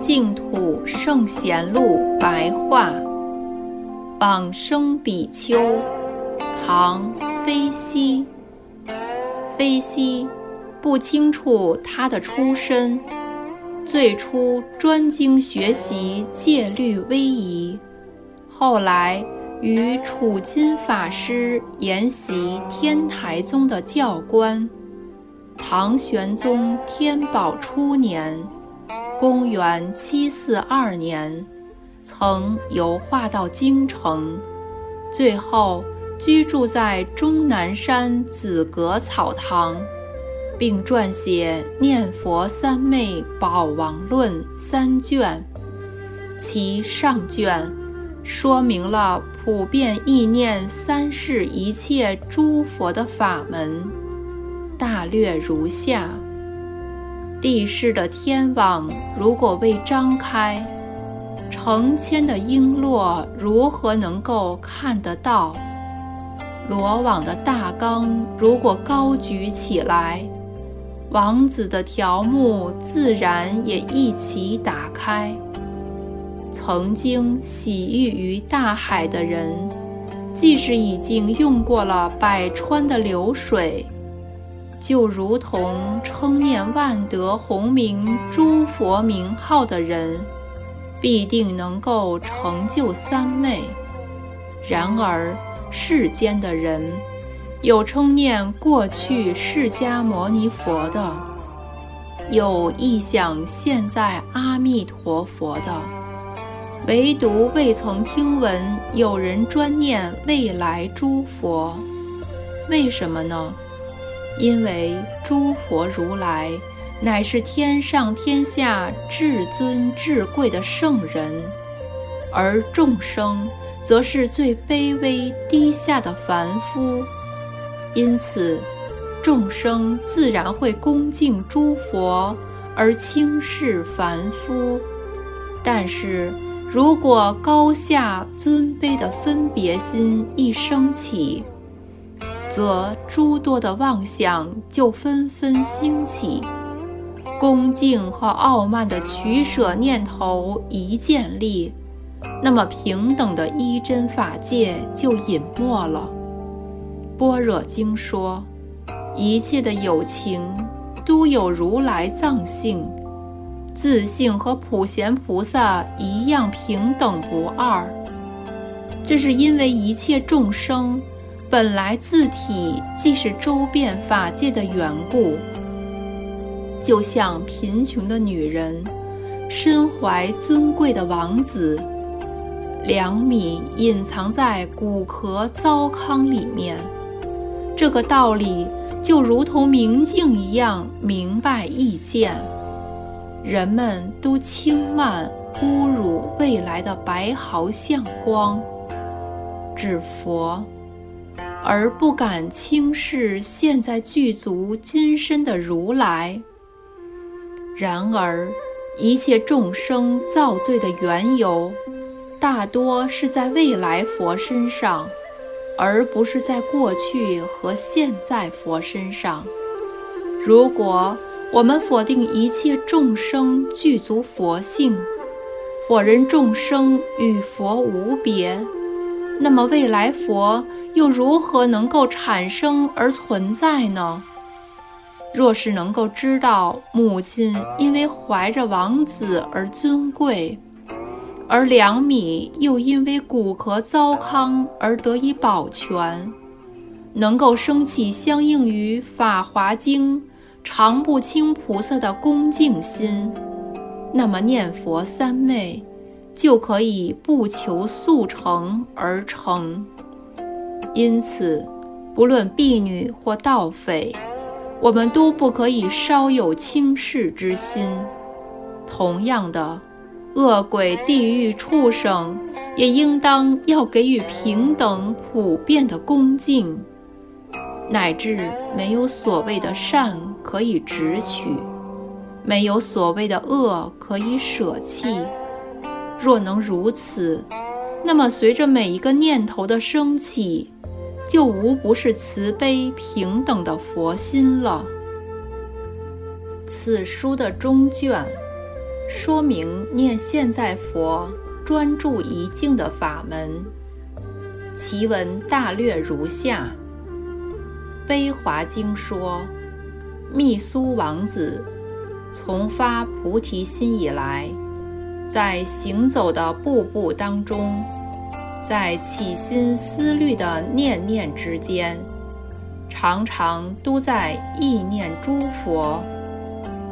净土圣贤录白话，往生比丘，唐·飞西。飞西不清楚他的出身，最初专精学习戒律威仪，后来与楚金法师研习天台宗的教官。唐玄宗天宝初年。公元七四二年，曾游化到京城，最后居住在终南山紫阁草堂，并撰写《念佛三昧宝王论》三卷。其上卷说明了普遍意念三世一切诸佛的法门，大略如下。地势的天网如果未张开，成千的璎珞如何能够看得到？罗网的大纲如果高举起来，王子的条目自然也一起打开。曾经洗浴于大海的人，即使已经用过了百川的流水。就如同称念万德洪名诸佛名号的人，必定能够成就三昧。然而世间的人，有称念过去释迦牟尼佛的，有意想现在阿弥陀佛的，唯独未曾听闻有人专念未来诸佛。为什么呢？因为诸佛如来乃是天上天下至尊至贵的圣人，而众生则是最卑微低下的凡夫，因此众生自然会恭敬诸佛而轻视凡夫。但是如果高下尊卑的分别心一升起，则诸多的妄想就纷纷兴起，恭敬和傲慢的取舍念头一建立，那么平等的一真法界就隐没了。般若经说，一切的有情都有如来藏性，自性和普贤菩萨一样平等不二。这是因为一切众生。本来自体即是周遍法界的缘故，就像贫穷的女人身怀尊贵的王子，两米隐藏在骨壳糟糠里面。这个道理就如同明镜一样明白易见。人们都轻慢侮辱未来的白毫相光，指佛。而不敢轻视现在具足金身的如来。然而，一切众生造罪的缘由，大多是在未来佛身上，而不是在过去和现在佛身上。如果我们否定一切众生具足佛性，否认众生与佛无别。那么未来佛又如何能够产生而存在呢？若是能够知道母亲因为怀着王子而尊贵，而两米又因为骨壳糟糠而得以保全，能够升起相应于《法华经》常不轻菩萨的恭敬心，那么念佛三昧。就可以不求速成而成。因此，不论婢女或盗匪，我们都不可以稍有轻视之心。同样的，恶鬼、地狱、畜生也应当要给予平等、普遍的恭敬。乃至没有所谓的善可以直取，没有所谓的恶可以舍弃。若能如此，那么随着每一个念头的升起，就无不是慈悲平等的佛心了。此书的中卷说明念现在佛专注一境的法门，其文大略如下：悲华经说，密苏王子从发菩提心以来。在行走的步步当中，在起心思虑的念念之间，常常都在意念诸佛。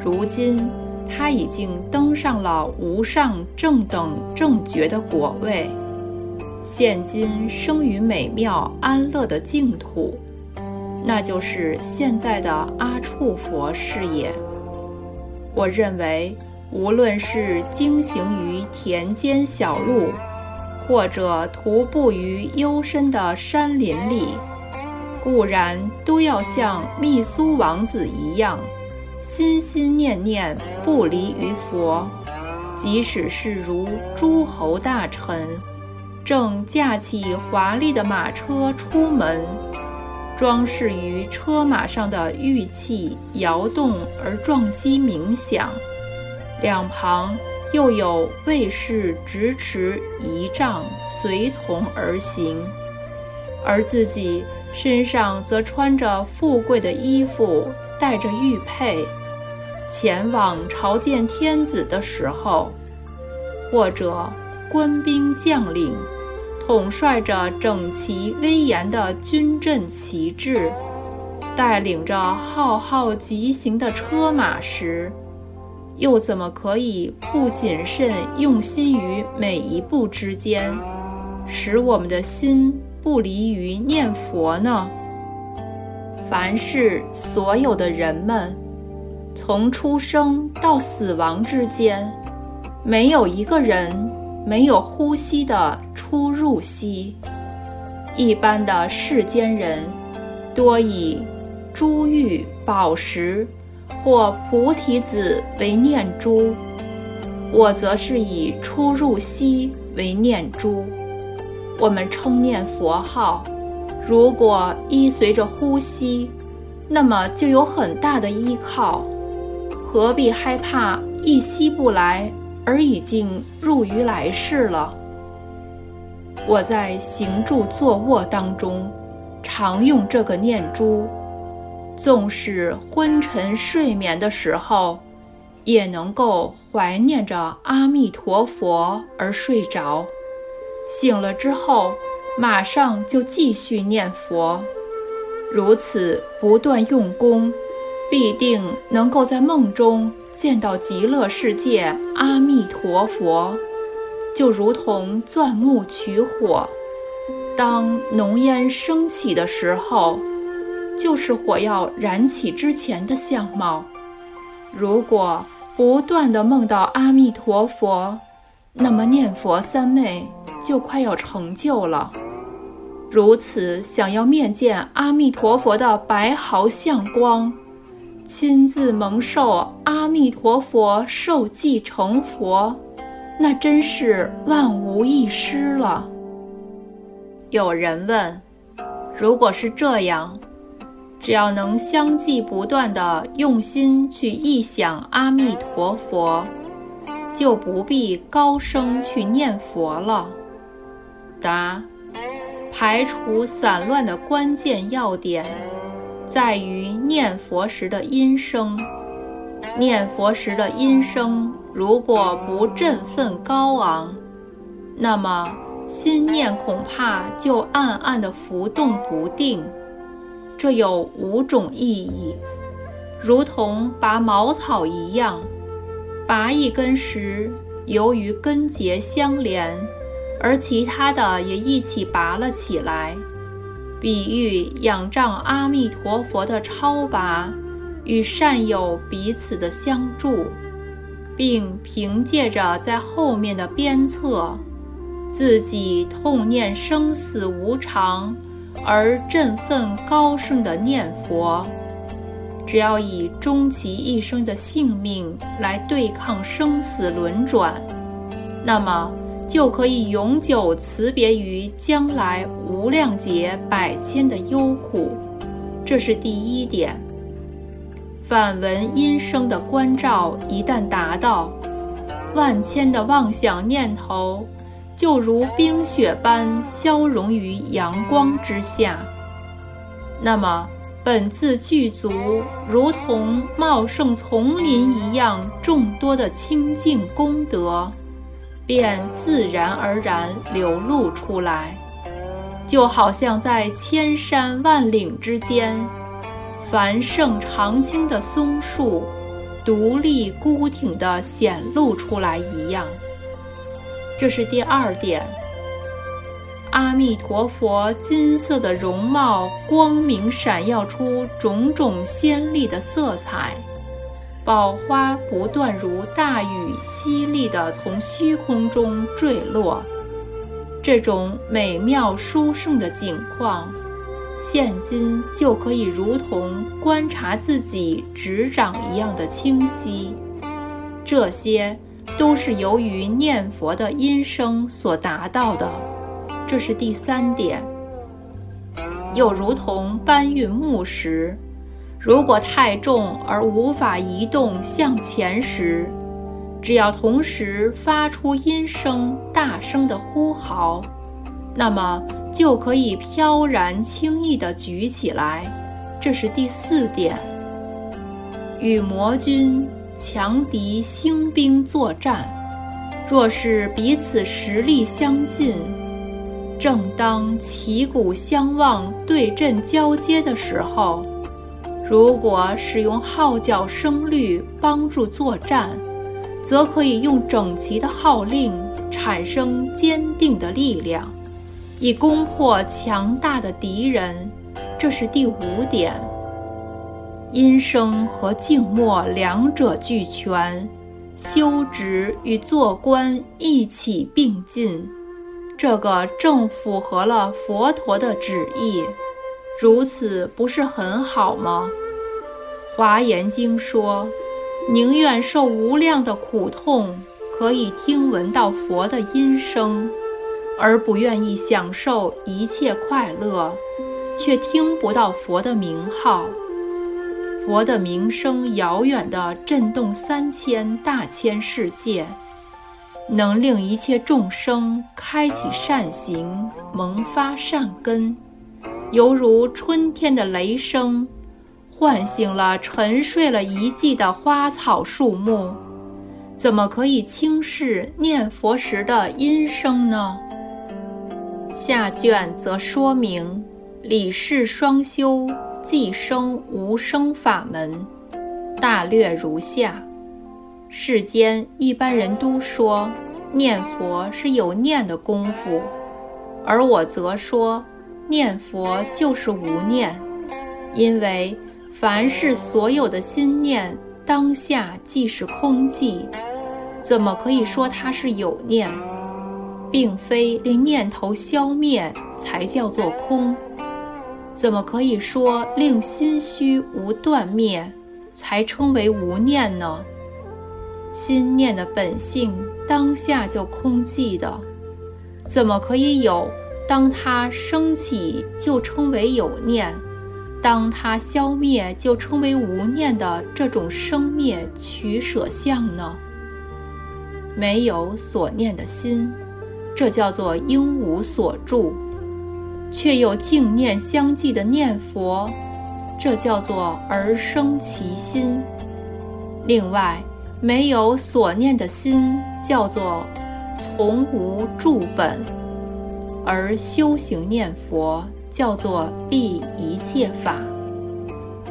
如今他已经登上了无上正等正觉的果位，现今生于美妙安乐的净土，那就是现在的阿处佛是也。我认为。无论是经行于田间小路，或者徒步于幽深的山林里，固然都要像密苏王子一样，心心念念不离于佛。即使是如诸侯大臣，正驾起华丽的马车出门，装饰于车马上的玉器摇动而撞击鸣响。两旁又有卫士执持仪仗随从而行，而自己身上则穿着富贵的衣服，带着玉佩，前往朝见天子的时候，或者官兵将领统帅着整齐威严的军阵旗帜，带领着浩浩疾行的车马时。又怎么可以不谨慎用心于每一步之间，使我们的心不离于念佛呢？凡是所有的人们，从出生到死亡之间，没有一个人没有呼吸的出入息。一般的世间人，多以珠玉宝石。或菩提子为念珠，我则是以出入息为念珠。我们称念佛号，如果依随着呼吸，那么就有很大的依靠，何必害怕一息不来而已经入于来世了？我在行住坐卧当中，常用这个念珠。纵使昏沉睡眠的时候，也能够怀念着阿弥陀佛而睡着。醒了之后，马上就继续念佛。如此不断用功，必定能够在梦中见到极乐世界阿弥陀佛，就如同钻木取火，当浓烟升起的时候。就是火药燃起之前的相貌。如果不断的梦到阿弥陀佛，那么念佛三昧就快要成就了。如此想要面见阿弥陀佛的白毫相光，亲自蒙受阿弥陀佛受记成佛，那真是万无一失了。有人问：如果是这样？只要能相继不断的用心去忆想阿弥陀佛，就不必高声去念佛了。答：排除散乱的关键要点，在于念佛时的音声。念佛时的音声如果不振奋高昂，那么心念恐怕就暗暗的浮动不定。这有五种意义，如同拔茅草一样，拔一根时，由于根结相连，而其他的也一起拔了起来。比喻仰仗阿弥陀佛的超拔，与善友彼此的相助，并凭借着在后面的鞭策，自己痛念生死无常。而振奋高声的念佛。只要以终其一生的性命来对抗生死轮转，那么就可以永久辞别于将来无量劫百千的忧苦。这是第一点。反闻音声的关照一旦达到，万千的妄想念头就如冰雪般消融于阳光之下。那么。本自具足，如同茂盛丛林一样，众多的清净功德，便自然而然流露出来，就好像在千山万岭之间，繁盛常青的松树，独立孤挺地显露出来一样。这是第二点。阿弥陀佛，金色的容貌，光明闪耀出种种鲜丽的色彩，宝花不断如大雨淅沥地从虚空中坠落。这种美妙殊胜的景况，现今就可以如同观察自己执掌一样的清晰。这些都是由于念佛的音声所达到的。这是第三点，又如同搬运木石，如果太重而无法移动向前时，只要同时发出音声，大声的呼号，那么就可以飘然轻易地举起来。这是第四点，与魔军强敌兴兵作战，若是彼此实力相近。正当旗鼓相望、对阵交接的时候，如果使用号角声律帮助作战，则可以用整齐的号令产生坚定的力量，以攻破强大的敌人。这是第五点。音声和静默两者俱全，修职与做官一起并进。这个正符合了佛陀的旨意，如此不是很好吗？华严经说，宁愿受无量的苦痛，可以听闻到佛的音声，而不愿意享受一切快乐，却听不到佛的名号。佛的名声遥远地震动三千大千世界。能令一切众生开启善行，萌发善根，犹如春天的雷声，唤醒了沉睡了一季的花草树木。怎么可以轻视念佛时的音声呢？下卷则说明理事双修即生无生法门，大略如下。世间一般人都说念佛是有念的功夫，而我则说念佛就是无念，因为凡是所有的心念当下即是空寂，怎么可以说它是有念？并非令念头消灭才叫做空，怎么可以说令心虚无断灭才称为无念呢？心念的本性当下就空寂的，怎么可以有？当它升起就称为有念，当它消灭就称为无念的这种生灭取舍相呢？没有所念的心，这叫做应无所住；却又净念相继的念佛，这叫做而生其心。另外。没有所念的心，叫做从无住本；而修行念佛，叫做立一切法。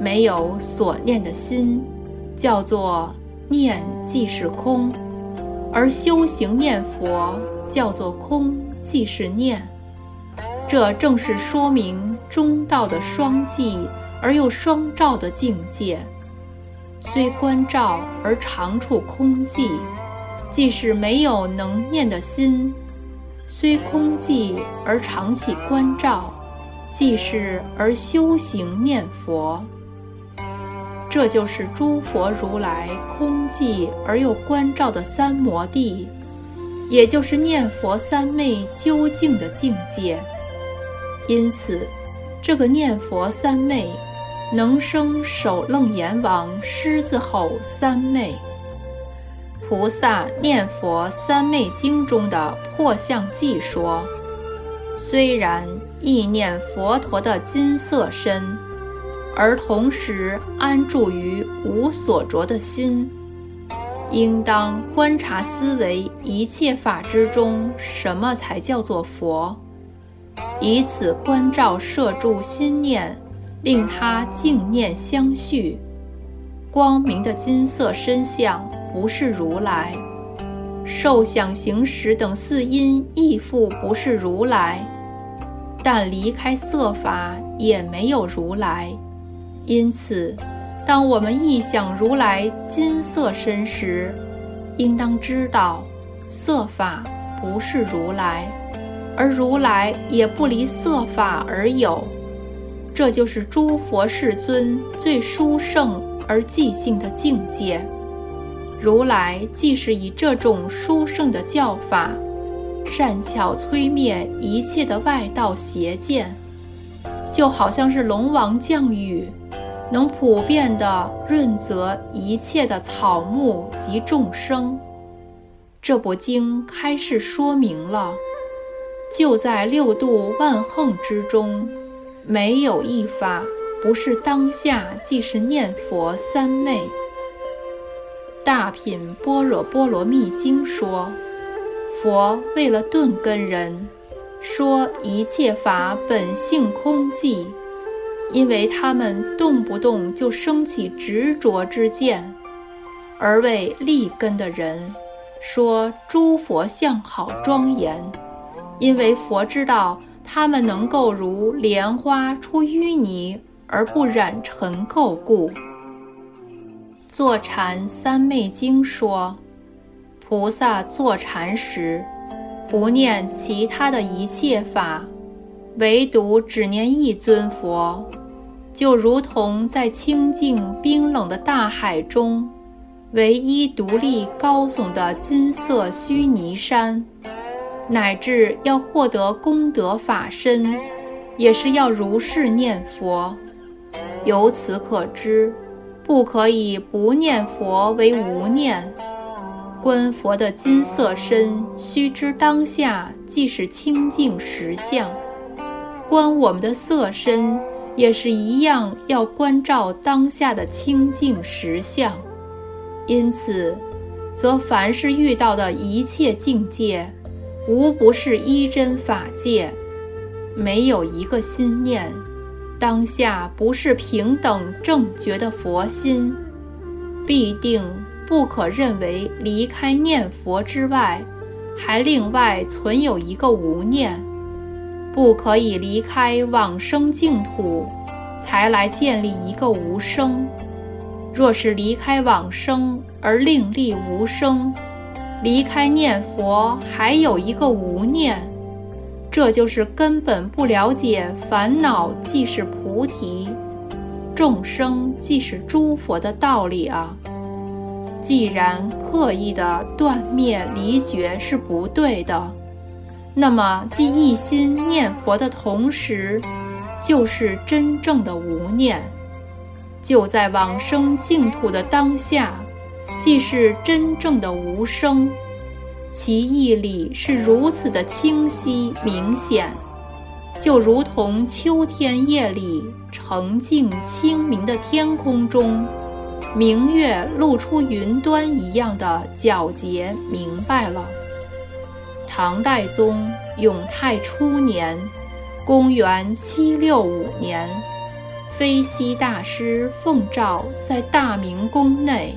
没有所念的心，叫做念即是空；而修行念佛，叫做空即是念。这正是说明中道的双寂而又双照的境界。虽观照而常处空寂，即是没有能念的心；虽空寂而常起观照，即是而修行念佛。这就是诸佛如来空寂而又关照的三摩地，也就是念佛三昧究竟的境界。因此，这个念佛三昧，能生首楞阎王狮子吼三昧。菩萨念佛三昧经中的破相记说，虽然意念佛陀的金色身。而同时安住于无所着的心，应当观察思维一切法之中，什么才叫做佛？以此关照摄住心念，令他净念相续。光明的金色身相不是如来，受想行识等四因亦复不是如来，但离开色法也没有如来。因此，当我们忆想如来金色身时，应当知道，色法不是如来，而如来也不离色法而有。这就是诸佛世尊最殊胜而寂静的境界。如来既是以这种殊胜的教法，善巧摧灭一切的外道邪见，就好像是龙王降雨。能普遍的润泽一切的草木及众生。这部经开示说明了，就在六度万横之中，没有一法不是当下即是念佛三昧。大品般若波罗蜜经说，佛为了顿根人，说一切法本性空寂。因为他们动不动就升起执着之见，而为立根的人说诸佛像好庄严，因为佛知道他们能够如莲花出淤泥而不染尘垢故。坐禅三昧经说，菩萨坐禅时不念其他的一切法，唯独只念一尊佛。就如同在清净冰冷的大海中，唯一独立高耸的金色须弥山，乃至要获得功德法身，也是要如是念佛。由此可知，不可以不念佛为无念。观佛的金色身，须知当下即是清净实相；观我们的色身。也是一样，要关照当下的清净实相。因此，则凡是遇到的一切境界，无不是依真法界，没有一个心念，当下不是平等正觉的佛心，必定不可认为离开念佛之外，还另外存有一个无念。不可以离开往生净土，才来建立一个无生。若是离开往生而另立无生，离开念佛还有一个无念，这就是根本不了解烦恼即是菩提，众生即是诸佛的道理啊！既然刻意的断灭离绝是不对的。那么，即一心念佛的同时，就是真正的无念；就在往生净土的当下，即是真正的无生。其义理是如此的清晰明显，就如同秋天夜里澄净清明的天空中，明月露出云端一样的皎洁明白了。唐代宗永泰初年，公元七六五年，飞西大师奉诏在大明宫内，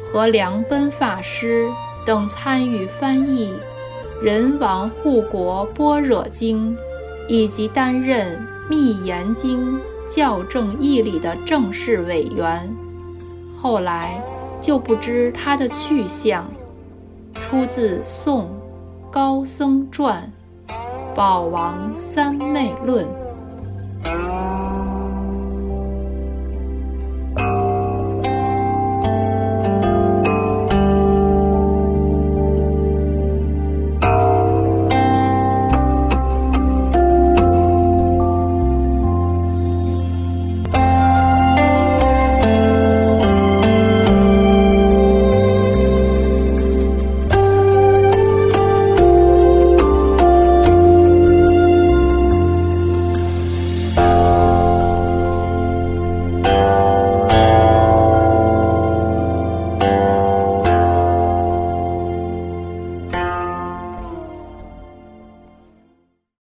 和梁奔法师等参与翻译《人王护国般若经》，以及担任《密严经》校正义理的正式委员。后来就不知他的去向，出自宋。高僧传，《宝王三昧论》。